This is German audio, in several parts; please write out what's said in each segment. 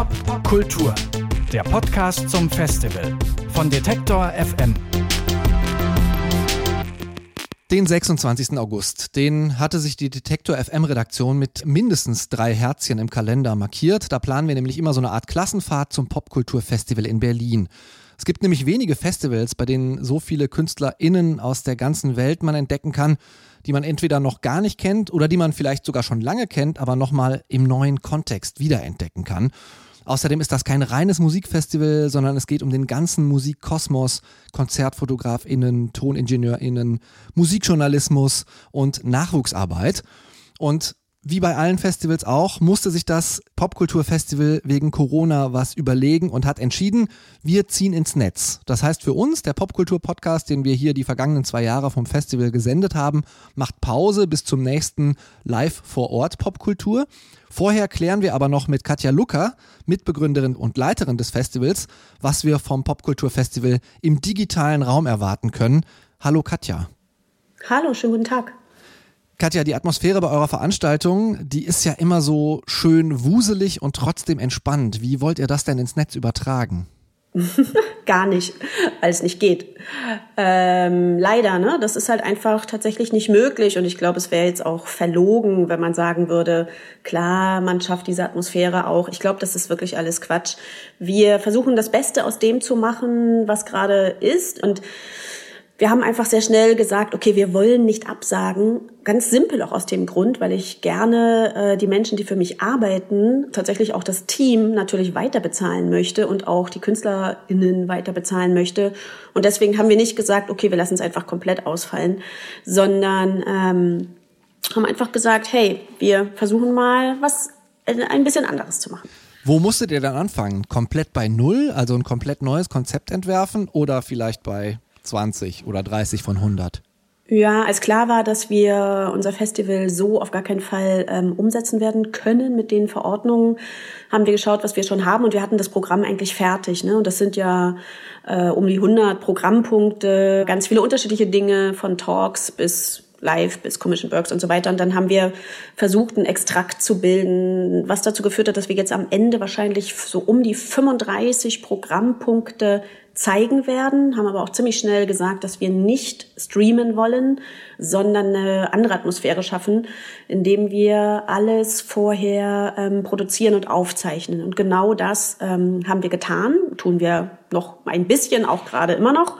Pop Kultur, der Podcast zum Festival von Detektor FM. Den 26. August, den hatte sich die Detektor FM Redaktion mit mindestens drei Herzchen im Kalender markiert. Da planen wir nämlich immer so eine Art Klassenfahrt zum Popkulturfestival in Berlin. Es gibt nämlich wenige Festivals, bei denen so viele KünstlerInnen aus der ganzen Welt man entdecken kann, die man entweder noch gar nicht kennt oder die man vielleicht sogar schon lange kennt, aber nochmal im neuen Kontext wiederentdecken kann. Außerdem ist das kein reines Musikfestival, sondern es geht um den ganzen Musikkosmos, KonzertfotografInnen, ToningenieurInnen, Musikjournalismus und Nachwuchsarbeit. Und wie bei allen Festivals auch, musste sich das Popkulturfestival wegen Corona was überlegen und hat entschieden, wir ziehen ins Netz. Das heißt für uns, der Popkultur-Podcast, den wir hier die vergangenen zwei Jahre vom Festival gesendet haben, macht Pause bis zum nächsten Live vor Ort Popkultur. Vorher klären wir aber noch mit Katja Lucker, Mitbegründerin und Leiterin des Festivals, was wir vom Popkulturfestival im digitalen Raum erwarten können. Hallo Katja. Hallo, schönen guten Tag. Katja, die Atmosphäre bei eurer Veranstaltung, die ist ja immer so schön wuselig und trotzdem entspannt. Wie wollt ihr das denn ins Netz übertragen? Gar nicht, weil es nicht geht. Ähm, leider, ne? Das ist halt einfach tatsächlich nicht möglich. Und ich glaube, es wäre jetzt auch verlogen, wenn man sagen würde, klar, man schafft diese Atmosphäre auch. Ich glaube, das ist wirklich alles Quatsch. Wir versuchen das Beste aus dem zu machen, was gerade ist. Und wir haben einfach sehr schnell gesagt, okay, wir wollen nicht absagen. Ganz simpel auch aus dem Grund, weil ich gerne äh, die Menschen, die für mich arbeiten, tatsächlich auch das Team natürlich weiter bezahlen möchte und auch die KünstlerInnen weiter bezahlen möchte. Und deswegen haben wir nicht gesagt, okay, wir lassen es einfach komplett ausfallen, sondern ähm, haben einfach gesagt, hey, wir versuchen mal was äh, ein bisschen anderes zu machen. Wo musstet ihr dann anfangen? Komplett bei Null, also ein komplett neues Konzept entwerfen oder vielleicht bei 20 oder 30 von 100? Ja, als klar war, dass wir unser Festival so auf gar keinen Fall ähm, umsetzen werden können mit den Verordnungen, haben wir geschaut, was wir schon haben und wir hatten das Programm eigentlich fertig. Ne? Und das sind ja äh, um die 100 Programmpunkte, ganz viele unterschiedliche Dinge von Talks bis Live bis Commission Works und so weiter. Und dann haben wir versucht, einen Extrakt zu bilden, was dazu geführt hat, dass wir jetzt am Ende wahrscheinlich so um die 35 Programmpunkte zeigen werden, haben aber auch ziemlich schnell gesagt, dass wir nicht streamen wollen, sondern eine andere Atmosphäre schaffen, indem wir alles vorher ähm, produzieren und aufzeichnen. Und genau das ähm, haben wir getan, tun wir noch ein bisschen, auch gerade immer noch.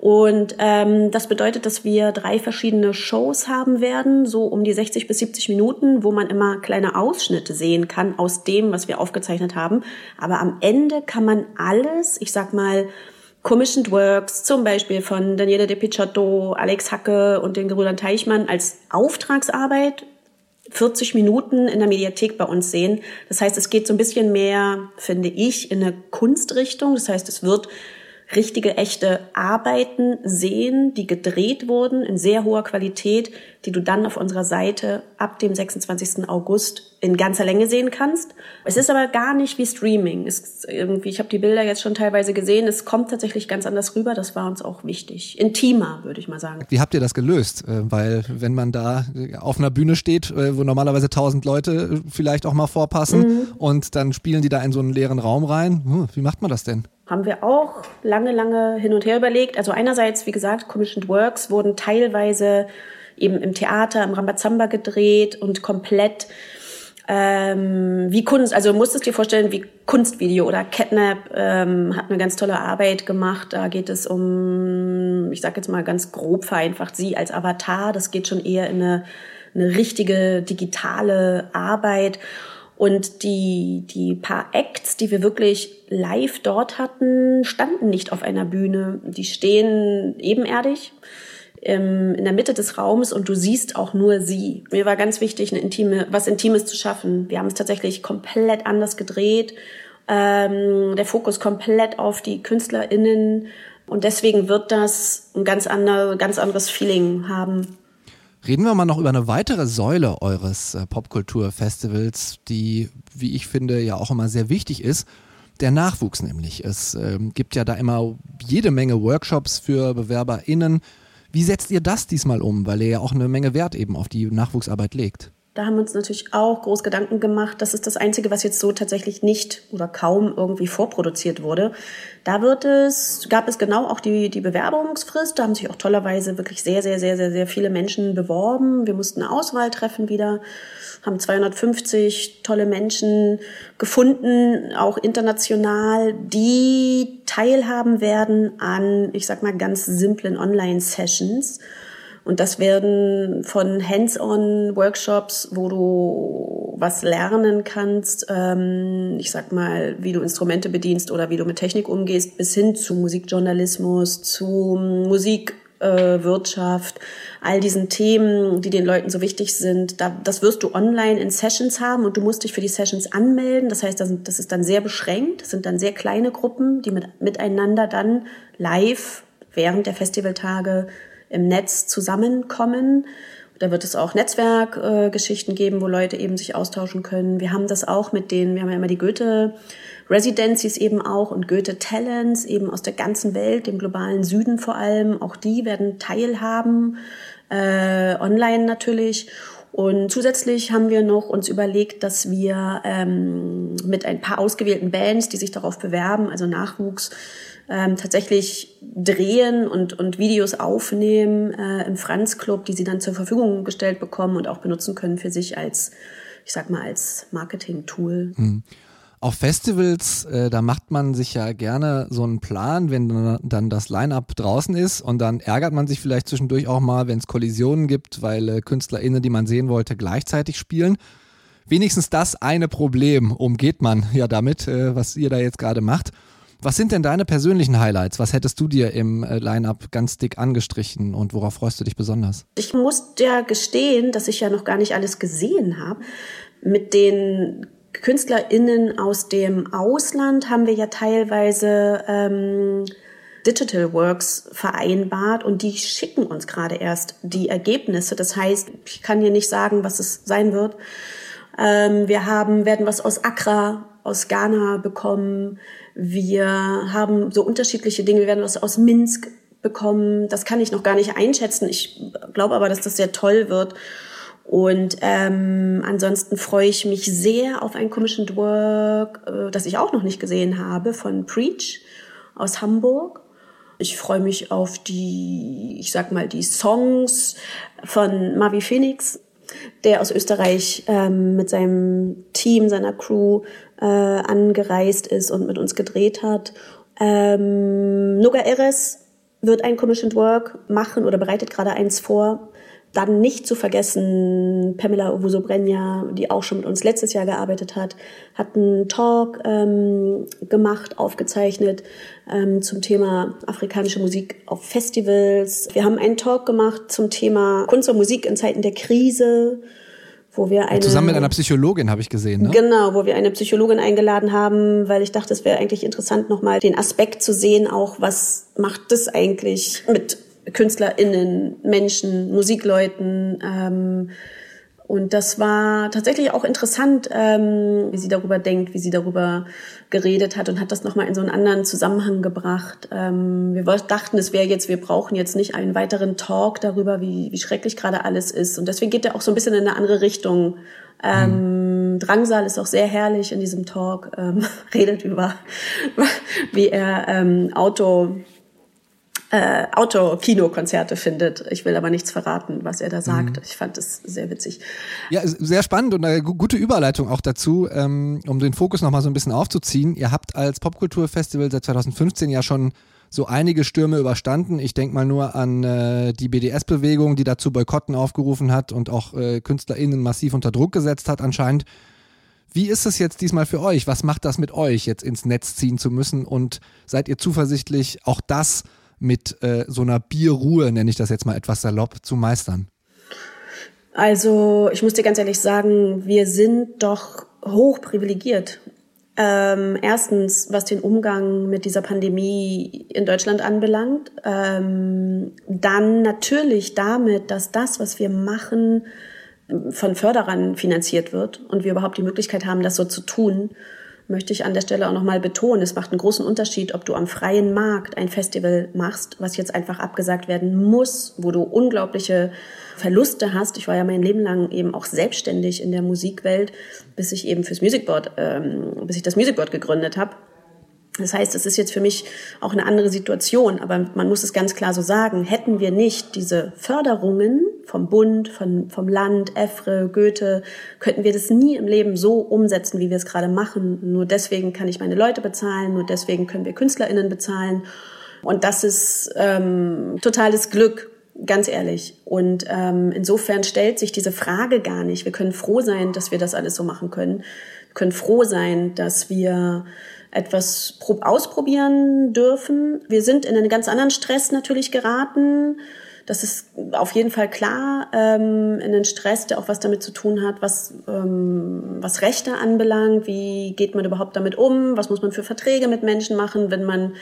Und ähm, das bedeutet, dass wir drei verschiedene Shows haben werden, so um die 60 bis 70 Minuten, wo man immer kleine Ausschnitte sehen kann aus dem, was wir aufgezeichnet haben. Aber am Ende kann man alles, ich sag mal, Commissioned Works, zum Beispiel von Daniele De Picciotto, Alex Hacke und den Gebrüdern Teichmann als Auftragsarbeit 40 Minuten in der Mediathek bei uns sehen. Das heißt, es geht so ein bisschen mehr, finde ich, in eine Kunstrichtung. Das heißt, es wird richtige, echte Arbeiten sehen, die gedreht wurden in sehr hoher Qualität, die du dann auf unserer Seite ab dem 26. August in ganzer Länge sehen kannst. Es ist aber gar nicht wie Streaming. Es irgendwie, ich habe die Bilder jetzt schon teilweise gesehen. Es kommt tatsächlich ganz anders rüber. Das war uns auch wichtig. Intimer, würde ich mal sagen. Wie habt ihr das gelöst? Äh, weil wenn man da auf einer Bühne steht, äh, wo normalerweise tausend Leute vielleicht auch mal vorpassen mhm. und dann spielen die da in so einen leeren Raum rein, hm, wie macht man das denn? Haben wir auch lange, lange hin und her überlegt. Also einerseits, wie gesagt, Commissioned Works wurden teilweise eben im Theater, im Rambazamba gedreht und komplett ähm, wie Kunst, also musstest dir vorstellen, wie Kunstvideo oder Catnap ähm, hat eine ganz tolle Arbeit gemacht. Da geht es um, ich sage jetzt mal ganz grob vereinfacht, sie als Avatar. Das geht schon eher in eine, eine richtige digitale Arbeit. Und die, die paar Acts, die wir wirklich live dort hatten, standen nicht auf einer Bühne. Die stehen ebenerdig ähm, in der Mitte des Raums und du siehst auch nur sie. Mir war ganz wichtig, eine intime, was Intimes zu schaffen. Wir haben es tatsächlich komplett anders gedreht. Ähm, der Fokus komplett auf die KünstlerInnen. Und deswegen wird das ein ganz, andere, ganz anderes Feeling haben. Reden wir mal noch über eine weitere Säule eures äh, Popkulturfestivals, die, wie ich finde, ja auch immer sehr wichtig ist. Der Nachwuchs nämlich. Es äh, gibt ja da immer jede Menge Workshops für BewerberInnen. Wie setzt ihr das diesmal um? Weil ihr ja auch eine Menge Wert eben auf die Nachwuchsarbeit legt. Da haben wir uns natürlich auch groß Gedanken gemacht. Das ist das Einzige, was jetzt so tatsächlich nicht oder kaum irgendwie vorproduziert wurde. Da wird es, gab es genau auch die, die Bewerbungsfrist. Da haben sich auch tollerweise wirklich sehr, sehr, sehr, sehr, sehr viele Menschen beworben. Wir mussten eine Auswahl treffen wieder, haben 250 tolle Menschen gefunden, auch international, die teilhaben werden an, ich sag mal, ganz simplen Online-Sessions und das werden von Hands-on-Workshops, wo du was lernen kannst, ähm, ich sag mal, wie du Instrumente bedienst oder wie du mit Technik umgehst, bis hin zu Musikjournalismus, zu Musikwirtschaft, äh, all diesen Themen, die den Leuten so wichtig sind. Da, das wirst du online in Sessions haben und du musst dich für die Sessions anmelden. Das heißt, das, das ist dann sehr beschränkt. Das sind dann sehr kleine Gruppen, die mit, miteinander dann live während der Festivaltage im Netz zusammenkommen. Da wird es auch Netzwerkgeschichten äh, geben, wo Leute eben sich austauschen können. Wir haben das auch mit denen, wir haben ja immer die Goethe Residencies eben auch und Goethe Talents eben aus der ganzen Welt, dem globalen Süden vor allem. Auch die werden teilhaben, äh, online natürlich. Und zusätzlich haben wir noch uns überlegt, dass wir ähm, mit ein paar ausgewählten Bands, die sich darauf bewerben, also Nachwuchs, ähm, tatsächlich drehen und, und Videos aufnehmen äh, im Franz Club, die sie dann zur Verfügung gestellt bekommen und auch benutzen können für sich als, ich sag mal, als Marketing-Tool. Mhm. Auf Festivals, äh, da macht man sich ja gerne so einen Plan, wenn dann das Line-up draußen ist und dann ärgert man sich vielleicht zwischendurch auch mal, wenn es Kollisionen gibt, weil äh, KünstlerInnen, die man sehen wollte, gleichzeitig spielen. Wenigstens das eine Problem umgeht man ja damit, äh, was ihr da jetzt gerade macht. Was sind denn deine persönlichen Highlights? Was hättest du dir im äh, Line-Up ganz dick angestrichen und worauf freust du dich besonders? Ich muss ja gestehen, dass ich ja noch gar nicht alles gesehen habe. Mit den KünstlerInnen aus dem Ausland haben wir ja teilweise ähm, Digital Works vereinbart und die schicken uns gerade erst die Ergebnisse. Das heißt, ich kann hier nicht sagen, was es sein wird. Ähm, wir haben, werden was aus Accra, aus Ghana bekommen. Wir haben so unterschiedliche Dinge. Wir werden was aus Minsk bekommen. Das kann ich noch gar nicht einschätzen. Ich glaube aber, dass das sehr toll wird. Und ähm, ansonsten freue ich mich sehr auf ein Commissioned Work, äh, das ich auch noch nicht gesehen habe, von Preach aus Hamburg. Ich freue mich auf die, ich sag mal, die Songs von Mavi Phoenix, der aus Österreich ähm, mit seinem Team, seiner Crew äh, angereist ist und mit uns gedreht hat. Ähm, Nuga Eres wird ein Commissioned Work machen oder bereitet gerade eins vor. Dann nicht zu vergessen, Pamela Ovusobrenja, die auch schon mit uns letztes Jahr gearbeitet hat, hat einen Talk ähm, gemacht, aufgezeichnet ähm, zum Thema afrikanische Musik auf Festivals. Wir haben einen Talk gemacht zum Thema Kunst und Musik in Zeiten der Krise wo wir eine zusammen mit einer Psychologin habe ich gesehen, ne? Genau, wo wir eine Psychologin eingeladen haben, weil ich dachte, es wäre eigentlich interessant nochmal den Aspekt zu sehen, auch was macht das eigentlich mit KünstlerInnen, Menschen, Musikleuten, ähm, und das war tatsächlich auch interessant, ähm, wie sie darüber denkt, wie sie darüber geredet hat und hat das nochmal in so einen anderen Zusammenhang gebracht. Ähm, wir dachten, es wäre jetzt, wir brauchen jetzt nicht einen weiteren Talk darüber, wie, wie schrecklich gerade alles ist. Und deswegen geht er auch so ein bisschen in eine andere Richtung. Ähm. Drangsal ist auch sehr herrlich in diesem Talk, ähm, redet über, wie er ähm, Auto äh, Outdoor-Kinokonzerte findet. Ich will aber nichts verraten, was er da sagt. Mhm. Ich fand es sehr witzig. Ja, sehr spannend und eine gute Überleitung auch dazu, ähm, um den Fokus nochmal so ein bisschen aufzuziehen. Ihr habt als Popkulturfestival seit 2015 ja schon so einige Stürme überstanden. Ich denke mal nur an äh, die BDS-Bewegung, die dazu Boykotten aufgerufen hat und auch äh, KünstlerInnen massiv unter Druck gesetzt hat anscheinend. Wie ist es jetzt diesmal für euch? Was macht das mit euch, jetzt ins Netz ziehen zu müssen? Und seid ihr zuversichtlich, auch das mit äh, so einer Bierruhe, nenne ich das jetzt mal etwas salopp, zu meistern? Also ich muss dir ganz ehrlich sagen, wir sind doch hoch privilegiert. Ähm, erstens, was den Umgang mit dieser Pandemie in Deutschland anbelangt. Ähm, dann natürlich damit, dass das, was wir machen, von Förderern finanziert wird und wir überhaupt die Möglichkeit haben, das so zu tun möchte ich an der Stelle auch nochmal betonen, es macht einen großen Unterschied, ob du am freien Markt ein Festival machst, was jetzt einfach abgesagt werden muss, wo du unglaubliche Verluste hast. Ich war ja mein Leben lang eben auch selbstständig in der Musikwelt, bis ich eben fürs Musicboard, ähm, bis ich das Musicboard gegründet habe. Das heißt, es ist jetzt für mich auch eine andere Situation, aber man muss es ganz klar so sagen, hätten wir nicht diese Förderungen vom Bund, von, vom Land, EFRE, Goethe, könnten wir das nie im Leben so umsetzen, wie wir es gerade machen. Nur deswegen kann ich meine Leute bezahlen, nur deswegen können wir KünstlerInnen bezahlen. Und das ist ähm, totales Glück, ganz ehrlich. Und ähm, insofern stellt sich diese Frage gar nicht. Wir können froh sein, dass wir das alles so machen können. Wir können froh sein, dass wir etwas ausprobieren dürfen. Wir sind in einen ganz anderen Stress natürlich geraten. Das ist auf jeden Fall klar, ähm, in den Stress, der auch was damit zu tun hat, was, ähm, was Rechte anbelangt. Wie geht man überhaupt damit um? Was muss man für Verträge mit Menschen machen, wenn man,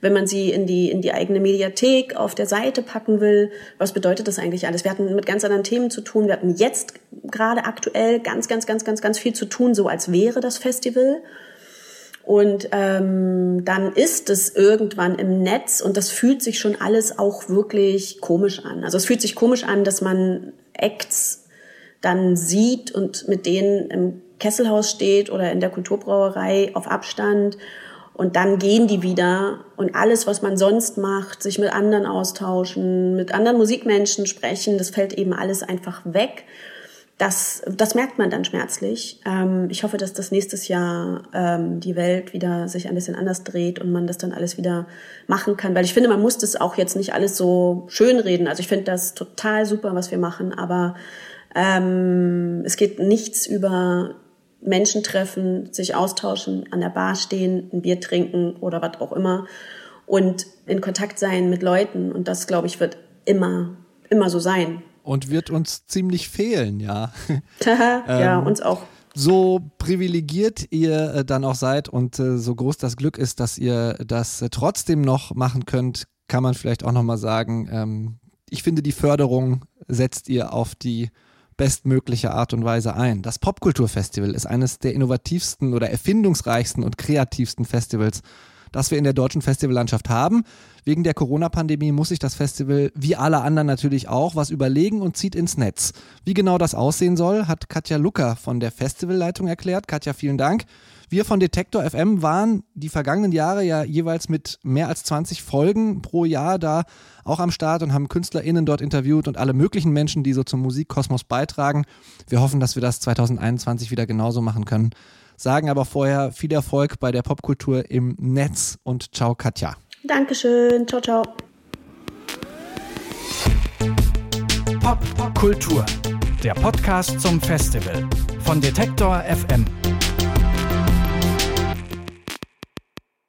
wenn man sie in die, in die eigene Mediathek auf der Seite packen will? Was bedeutet das eigentlich alles? Wir hatten mit ganz anderen Themen zu tun. Wir hatten jetzt gerade aktuell ganz, ganz, ganz, ganz, ganz viel zu tun, so als wäre das Festival. Und ähm, dann ist es irgendwann im Netz und das fühlt sich schon alles auch wirklich komisch an. Also es fühlt sich komisch an, dass man Acts dann sieht und mit denen im Kesselhaus steht oder in der Kulturbrauerei auf Abstand und dann gehen die wieder und alles, was man sonst macht, sich mit anderen austauschen, mit anderen Musikmenschen sprechen, das fällt eben alles einfach weg das, das merkt man dann schmerzlich. Ähm, ich hoffe, dass das nächstes Jahr ähm, die Welt wieder sich ein bisschen anders dreht und man das dann alles wieder machen kann. Weil ich finde, man muss das auch jetzt nicht alles so schön reden. Also ich finde das total super, was wir machen, aber ähm, es geht nichts über Menschen treffen, sich austauschen, an der Bar stehen, ein Bier trinken oder was auch immer und in Kontakt sein mit Leuten. Und das, glaube ich, wird immer, immer so sein und wird uns ziemlich fehlen, ja. ja, ähm, uns auch. So privilegiert ihr äh, dann auch seid und äh, so groß das Glück ist, dass ihr das äh, trotzdem noch machen könnt, kann man vielleicht auch nochmal sagen, ähm, ich finde, die Förderung setzt ihr auf die bestmögliche Art und Weise ein. Das Popkulturfestival ist eines der innovativsten oder erfindungsreichsten und kreativsten Festivals das wir in der deutschen Festivallandschaft haben. Wegen der Corona-Pandemie muss sich das Festival, wie alle anderen natürlich auch, was überlegen und zieht ins Netz. Wie genau das aussehen soll, hat Katja Lucker von der Festivalleitung erklärt. Katja, vielen Dank. Wir von Detektor FM waren die vergangenen Jahre ja jeweils mit mehr als 20 Folgen pro Jahr da auch am Start und haben KünstlerInnen dort interviewt und alle möglichen Menschen, die so zum Musikkosmos beitragen. Wir hoffen, dass wir das 2021 wieder genauso machen können sagen aber vorher viel Erfolg bei der Popkultur im Netz und ciao Katja. Dankeschön, ciao, ciao. Popkultur, der Podcast zum Festival von Detektor FM.